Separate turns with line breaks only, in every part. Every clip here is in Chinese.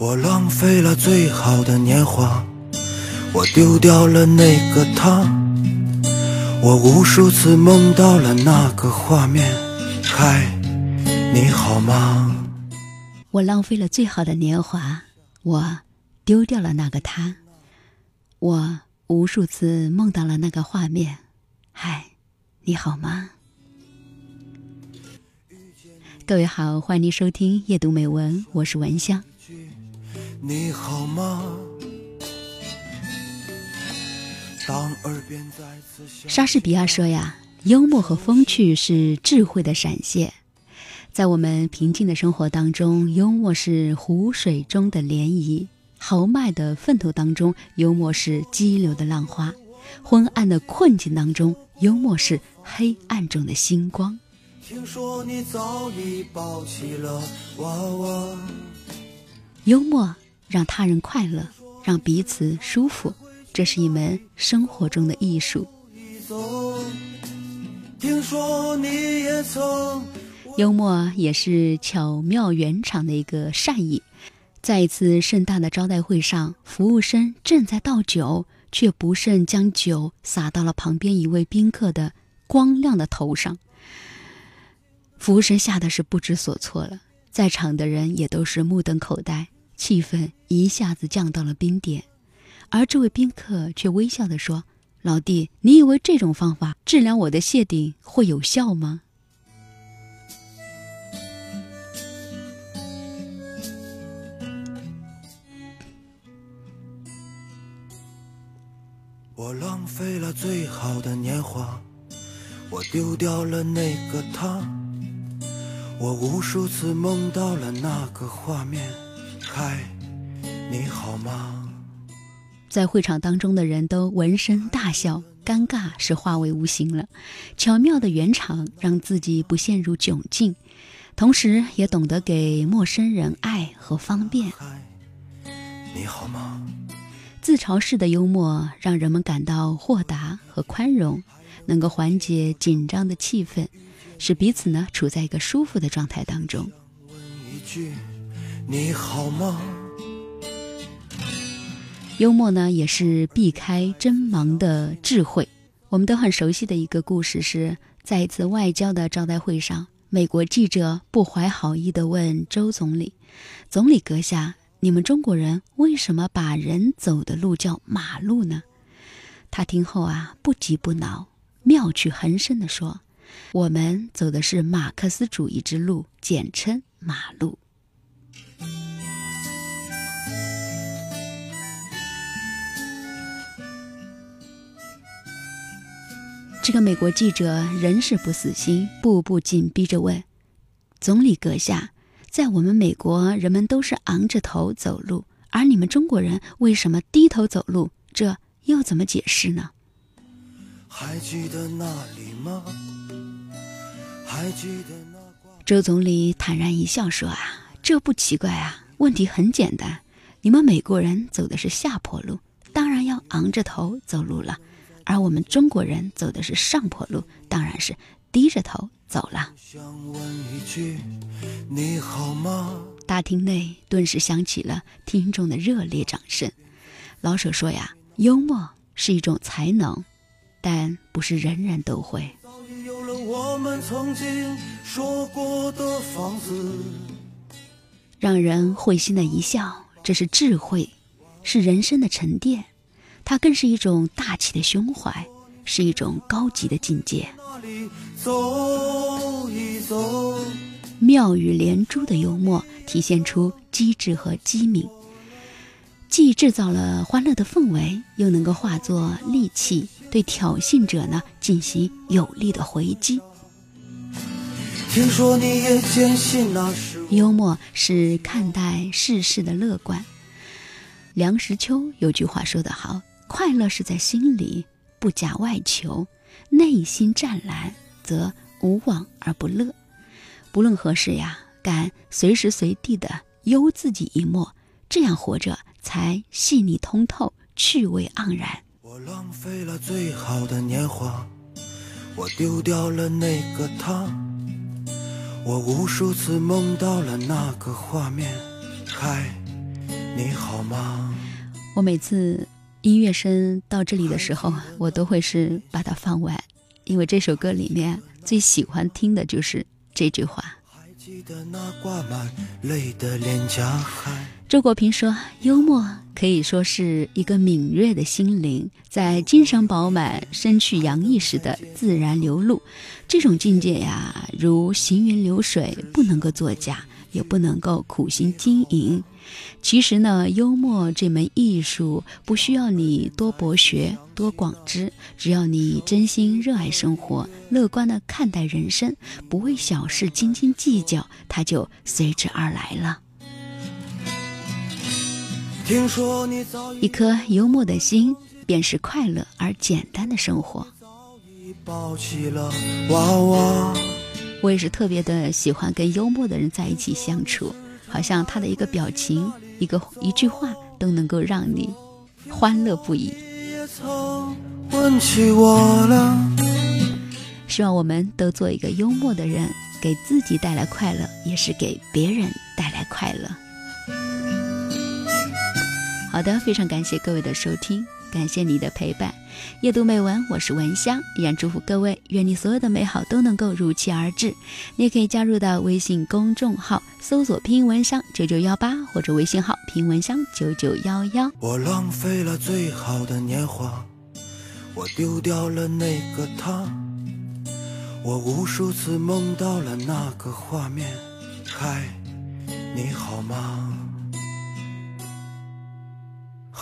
我浪费了最好的年华，我丢掉了那个他，我无数次梦到了那个画面。嗨，你好吗？
我浪费了最好的年华，我丢掉了那个他，我无数次梦到了那个画面。嗨，你好吗？各位好，欢迎您收听夜读美文，我是文香。
你好吗？
莎士比亚说呀，幽默和风趣是智慧的闪现。在我们平静的生活当中，幽默是湖水中的涟漪；豪迈的奋斗当中，幽默是激流的浪花；昏暗的困境当中，幽默是黑暗中的星光。听说你早已抱起了娃娃。幽默。让他人快乐，让彼此舒服，这是一门生活中的艺术。幽默也是巧妙圆场的一个善意。在一次盛大的招待会上，服务生正在倒酒，却不慎将酒洒到了旁边一位宾客的光亮的头上。服务生吓得是不知所措了，在场的人也都是目瞪口呆。气氛一下子降到了冰点，而这位宾客却微笑地说：“老弟，你以为这种方法治疗我的谢顶会有效吗？”
我浪费了最好的年华，我丢掉了那个他，我无数次梦到了那个画面。嗨，你好吗？
在会场当中的人都闻声大笑，尴尬是化为无形了。巧妙的圆场，让自己不陷入窘境，同时也懂得给陌生人爱和方便。
你好吗？
自嘲式的幽默，让人们感到豁达和宽容，能够缓解紧张的气氛，使彼此呢处在一个舒服的状态当中。
问一句。你好吗？
幽默呢，也是避开针芒的智慧。我们都很熟悉的一个故事是，在一次外交的招待会上，美国记者不怀好意地问周总理：“总理阁下，你们中国人为什么把人走的路叫马路呢？”他听后啊，不急不恼，妙趣横生地说：“我们走的是马克思主义之路，简称马路。”这个美国记者仍是不死心，步步紧逼着问：“总理阁下，在我们美国，人们都是昂着头走路，而你们中国人为什么低头走路？这又怎么解释呢？”还记得那里吗？还记得那周总理坦然一笑说：“啊，这不奇怪啊，问题很简单，你们美国人走的是下坡路，当然要昂着头走路了。”而我们中国人走的是上坡路，当然是低着头走了。大厅内顿时响起了听众的热烈掌声。老舍说呀，幽默是一种才能，但不是人人都会。让人会心的一笑，这是智慧，是人生的沉淀。它更是一种大气的胸怀，是一种高级的境界。妙语连珠的幽默，体现出机智和机敏，既制造了欢乐的氛围，又能够化作利器，对挑衅者呢进行有力的回击。听说你也坚信那是幽默是看待世事的乐观。梁实秋有句话说得好。快乐是在心里，不假外求；内心湛蓝，则无往而不乐。不论何时呀，敢随时随地的悠自己一默，这样活着才细腻通透，趣味盎然。
我浪费了最好的年华，我丢掉了那个他，我无数次梦到了那个画面。嗨，你好吗？
我每次音乐声到这里的时候，我都会是把它放完，因为这首歌里面最喜欢听的就是这句话。
还记得那挂满泪的脸颊
周国平说：“幽默可以说是一个敏锐的心灵，在精神饱满、身躯洋溢时的自然流露。这种境界呀，如行云流水，不能够作假，也不能够苦心经营。其实呢，幽默这门艺术不需要你多博学、多广知，只要你真心热爱生活，乐观的看待人生，不为小事斤斤计较，它就随之而来了。”
听说你早已
一颗幽默的心，便是快乐而简单的生活。
早已抱起了娃娃，
我也是特别的喜欢跟幽默的人在一起相处，好像他的一个表情、一个一句话都能够让你欢乐不已。
问起我了。
希望我们都做一个幽默的人，给自己带来快乐，也是给别人带来快乐。好的，非常感谢各位的收听，感谢你的陪伴。夜读美文，我是文香，依然祝福各位，愿你所有的美好都能够如期而至。你也可以加入到微信公众号，搜索“拼音文香九九幺八”或者微信号“拼音文香九九幺幺”。
我浪费了最好的年华，我丢掉了那个他，我无数次梦到了那个画面。嗨，你好吗？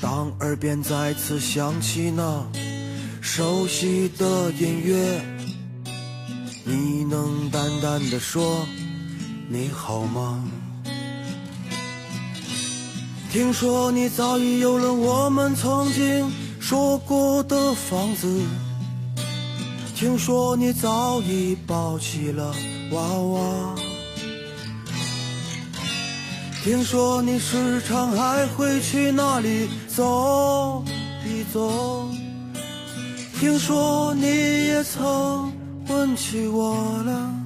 当耳边再次响起那熟悉的音乐，你能淡淡的说：你好吗？听说你早已有了我们曾经说过的房子，听说你早已抱起了娃娃，听说你时常还会去那里走一走，听说你也曾问起我了。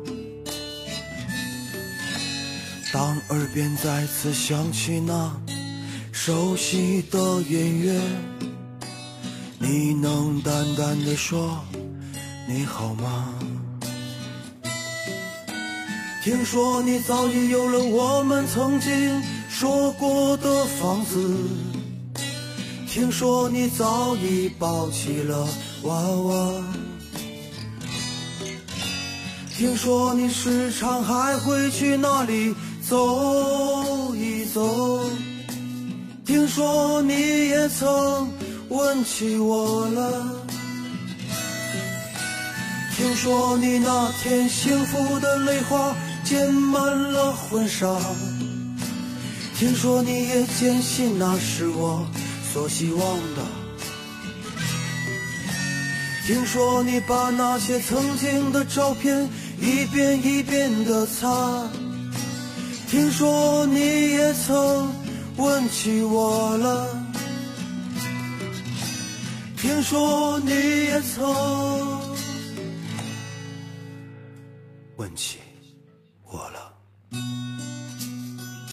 当耳边再次响起那熟悉的音乐，你能淡淡的说你好吗？听说你早已有了我们曾经说过的房子，听说你早已抱起了娃娃。听说你时常还会去那里走一走，听说你也曾问起我了。听说你那天幸福的泪花溅满了婚纱，听说你也坚信那是我所希望的。听说你把那些曾经的照片一遍一遍的擦，听说你也曾问起我了。听说你也曾问起。